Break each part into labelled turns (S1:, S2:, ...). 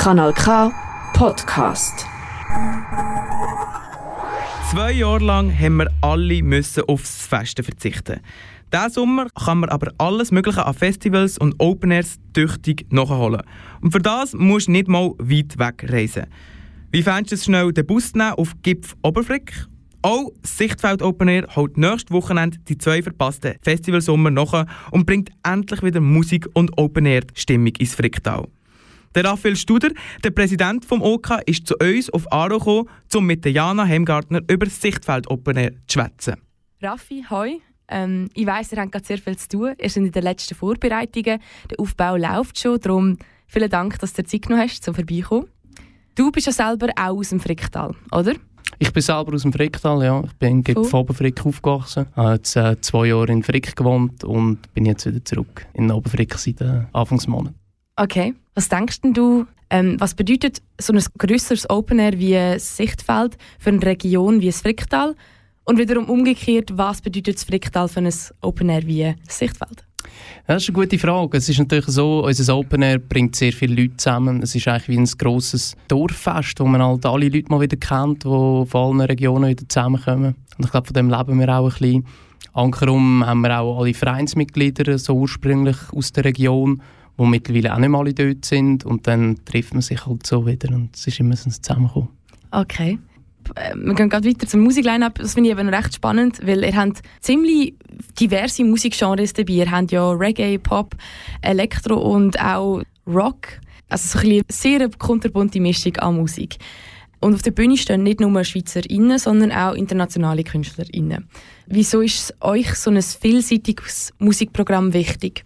S1: Kanal K Podcast.
S2: Zwei Jahre lang haben wir alle müssen aufs Festen verzichten. Diesen Sommer kann man aber alles Mögliche an Festivals und Open Airs tüchtig nachholen. Und für das musst du nicht mal weit weg reisen. Wie fändest du es schnell, den Bus nehmen auf Gipf Oberfrick? Auch Sichtfeld Open Air holt nächstes Wochenende die zwei verpassten Festivalsommer nach und bringt endlich wieder Musik und Open Air Stimmung ins Fricktal. Der Raphael Studer, der Präsident vom OK, ist zu uns auf Aro gekommen, um mit Jana Heimgartner über das Sichtfeld Open Air zu schwätzen.
S3: Raffi, hoi. Ähm, ich weiss, ihr habt gerade sehr viel zu tun. Ihr seid in den letzten Vorbereitungen. Der Aufbau läuft schon. Darum vielen Dank, dass du Zeit genommen hast, um vorbeikommen. Du bist ja selber auch aus dem Fricktal, oder?
S4: Ich bin selber aus dem Fricktal, ja. Ich bin in cool. Oberfrick aufgewachsen. Ich habe jetzt äh, zwei Jahre in Frick gewohnt und bin jetzt wieder zurück in Oberfrick seit äh, Anfangsmonat.
S3: Okay. Was denkst du, ähm, was bedeutet so ein grösseres Open Air wie Sichtfeld für eine Region wie das Fricktal? Und wiederum umgekehrt, was bedeutet das Fricktal für ein Open Air wie Sichtfeld?
S4: Das ist eine gute Frage. Es ist natürlich so, unser Open Air bringt sehr viele Leute zusammen. Es ist eigentlich wie ein grosses Dorffest, wo man halt alle Leute mal wieder kennt, die von allen Regionen wieder zusammenkommen. Und ich glaube, von dem leben wir auch ein bisschen. Ankerum haben wir auch alle Vereinsmitglieder, so ursprünglich aus der Region, die mittlerweile auch nicht mehr alle dort sind. Und dann trifft man sich halt so wieder und es ist immer so ein Zusammenkommen.
S3: Okay. Äh, wir gehen gerade weiter zum Musikline-up. Das finde ich eben recht spannend, weil ihr habt ziemlich diverse Musikgenres dabei. Ihr habt ja Reggae, Pop, Elektro und auch Rock. Also so eine sehr kunterbunte Mischung an Musik. Und auf der Bühne stehen nicht nur SchweizerInnen, sondern auch internationale KünstlerInnen. Wieso ist euch so ein vielseitiges Musikprogramm wichtig?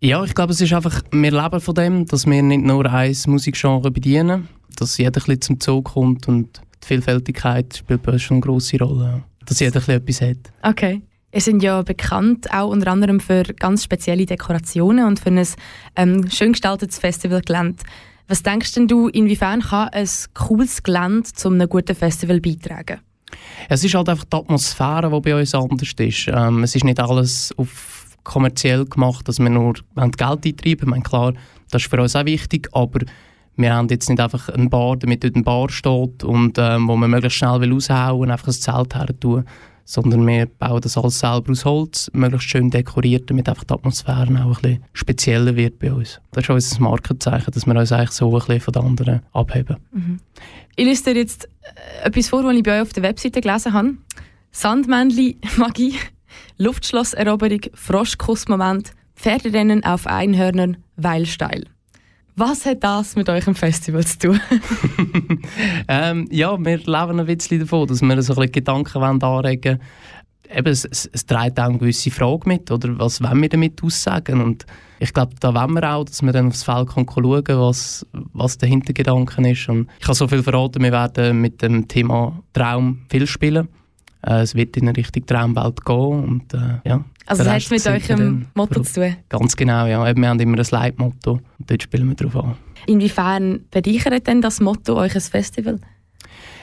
S4: Ja, ich glaube, es ist einfach, wir leben von dem, dass wir nicht nur ein Musikgenre bedienen, dass jeder ein bisschen zum Zug kommt und die Vielfältigkeit spielt bei uns schon eine grosse Rolle. Dass jeder ein etwas hat.
S3: Okay. Ihr sind ja bekannt, auch unter anderem für ganz spezielle Dekorationen und für ein ähm, schön gestaltetes Festivalgelände. Was denkst denn du, inwiefern kann ein cooles Gelände zu einem guten Festival beitragen?
S4: Es ist halt einfach die Atmosphäre, die bei uns anders ist. Ähm, es ist nicht alles auf kommerziell gemacht, dass wir nur Geld eintreiben. Meine, klar, das ist für uns auch wichtig, aber wir haben jetzt nicht einfach eine Bar, damit dort eine Bar steht und ähm, wo man möglichst schnell will raushauen und einfach ein Zelt her tun, sondern wir bauen das alles selber aus Holz, möglichst schön dekoriert, damit einfach die Atmosphäre auch ein bisschen spezieller wird bei uns. Das ist unser Markenzeichen, dass wir uns eigentlich so ein bisschen von den anderen abheben.
S3: Mhm. Ich lese dir jetzt äh, etwas vor, was ich bei euch auf der Webseite gelesen habe. Sandmännli, Magie, Luftschlosseroberung, Froschkussmoment, Pferderennen auf Einhörnern, Weilsteil. Was hat das mit eurem Festival zu tun?
S4: ähm, ja, wir leben ein bisschen davon, dass wir so ein bisschen Gedanken anregen wollen. Eben, es, es, es trägt auch eine gewisse Frage mit, oder was wollen wir damit aussagen? Und ich glaube, da wollen wir auch, dass wir dann aufs Feld schauen können, was, was der Hintergedanke ist. Und ich kann so viel verraten, wir werden mit dem Thema Traum viel spielen. Äh, es wird in eine Richtung Traumwelt gehen und äh, ja.
S3: Also das hat mit eurem Motto zu tun?
S4: Ganz genau, ja. Wir haben immer ein Leitmotto und dort spielen wir drauf an.
S3: Inwiefern bereichert denn das Motto euch ein Festival?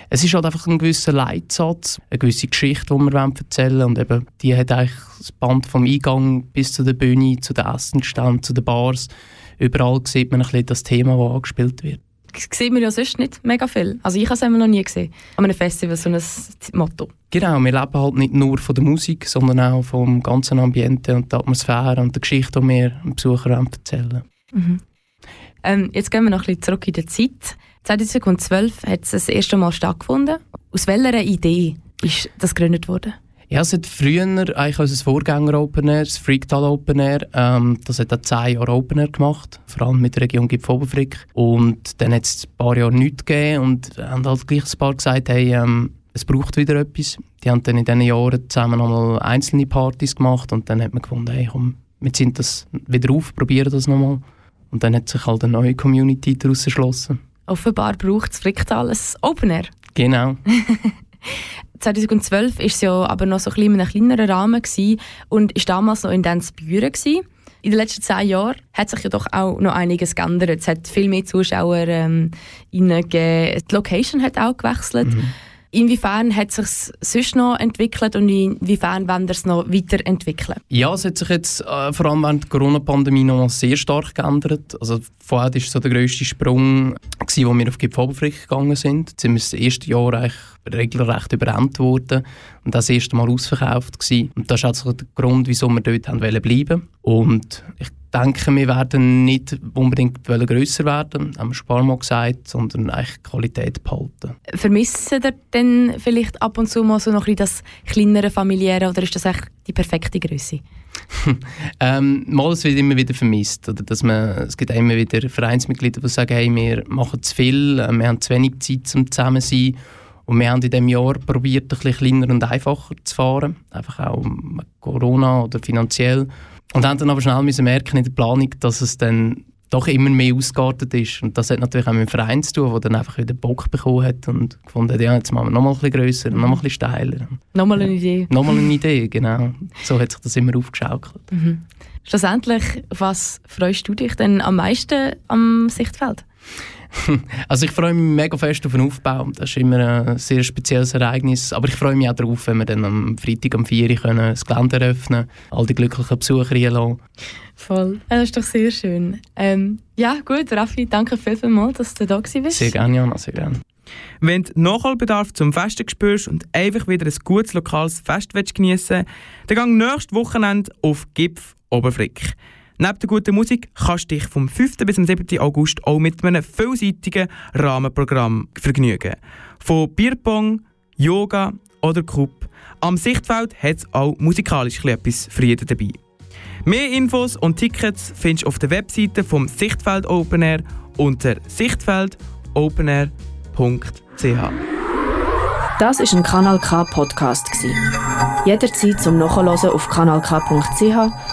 S4: Es ist halt einfach ein gewisser Leitsatz, eine gewisse Geschichte, die wir erzählen wollen. Und eben, die hat eigentlich das Band vom Eingang bis zu der Bühne, zu den Essenständen, zu den Bars. Überall sieht man ein bisschen das Thema, das angespielt wird
S3: sieht man ja sonst nicht mega viel. Also ich habe es noch nie gesehen. An einem Festival so ein Motto.
S4: Genau, wir leben halt nicht nur von der Musik, sondern auch vom ganzen Ambiente und der Atmosphäre und der Geschichte, die wir dem Besucher erzählen
S3: mhm. ähm, Jetzt gehen wir noch ein bisschen zurück in der Zeit. 2012 hat es das erste Mal stattgefunden. Aus welcher Idee ist das gegründet worden?
S4: Ja, es hat früher eigentlich unser Vorgänger Open Air, das Freaktal Open Air, ähm, das hat auch zehn Jahre Open Air gemacht, vor allem mit der Region Gipfoberfrick. Und dann hat es ein paar Jahre nichts gegeben und haben halt gleich ein paar gesagt, hey, ähm, es braucht wieder etwas. Die haben dann in diesen Jahren zusammen nochmal einzelne Partys gemacht und dann hat man gefunden, hey, komm, wir ziehen das wieder auf, probieren das nochmal. Und dann hat sich halt eine neue Community daraus erschlossen.
S3: Offenbar braucht es Fricktal ein Open Air.
S4: Genau.
S3: 2012 war es ja aber noch so ein bisschen in einem kleineren Rahmen gewesen und ist damals noch in Denzbüren gewesen. In den letzten zehn Jahren hat sich ja doch auch noch einiges geändert. Es hat viel mehr Zuschauer ähm, Die Location hat auch gewechselt. Mhm. Inwiefern hat es sich sonst noch entwickelt und inwiefern wollen wir es noch weiterentwickeln?
S4: Ja, es hat sich jetzt äh, vor allem während der Corona-Pandemie noch sehr stark geändert. Also vorher war so der grösste Sprung, gewesen, wo wir auf Gipf Oberfrick gegangen sind. Jetzt sind wir das erste Jahr eigentlich regelrecht überrannt worden und das erste Mal ausverkauft gewesen. Und das ist also der Grund, wieso wir dort haben bleiben Und ich denke, wir werden nicht unbedingt grösser werden, haben wir schon Mal gesagt, sondern eigentlich Qualität behalten.
S3: Vermissen ihr denn vielleicht ab und zu mal so noch ein das kleinere familiäre oder ist das echt die perfekte Größe?
S4: ähm, mal, es wird immer wieder vermisst. Oder dass man, es gibt immer wieder Vereinsmitglieder, die sagen, hey, wir machen zu viel, äh, wir haben zu wenig Zeit zum zusammen sein. Und wir haben in diesem Jahr probiert, ein bisschen kleiner und einfacher zu fahren. Einfach auch mit Corona oder finanziell. Und haben dann aber schnell müssen merken in der Planung, dass es dann doch immer mehr ausgeartet ist. Und das hat natürlich auch mit dem Verein zu tun, der dann einfach wieder Bock bekommen hat und gefunden hat, ja, jetzt machen wir noch mal ein bisschen grösser, noch mal ein bisschen steiler.
S3: Nochmal eine Idee.
S4: Nochmal eine Idee, genau. So hat sich das immer aufgeschaukelt.
S3: Mhm. Schlussendlich, was freust du dich denn am meisten am Sichtfeld?
S4: Also ich freue mich mega fest auf den Aufbau. Das ist immer ein sehr spezielles Ereignis. Aber ich freue mich auch darauf, wenn wir dann am Freitag um 4 Uhr das Gelände eröffnen all die glücklichen Besucher reinlassen.
S3: Voll. Das ist doch sehr schön. Ähm, ja, gut, Raffi, danke vielmals, dass du da bist.
S4: Sehr gerne, Jana, sehr gerne.
S2: Wenn du Nachholbedarf zum Festen spürst und einfach wieder ein gutes lokales Fest geniessen dann geh nächstes Wochenende auf Gipf Oberfrick. Neben der guten Musik kannst du dich vom 5. bis zum 7. August auch mit einem vielseitigen Rahmenprogramm vergnügen. Von Bierpong, Yoga oder Cup. Am Sichtfeld hat es auch musikalisch etwas für jeden dabei. Mehr Infos und Tickets findest du auf der Webseite vom Sichtfeld Open Air unter sichtfeldopenair.ch.
S1: Das ist ein Kanal K Podcast Jederzeit zum Nachhören auf kanalk.ch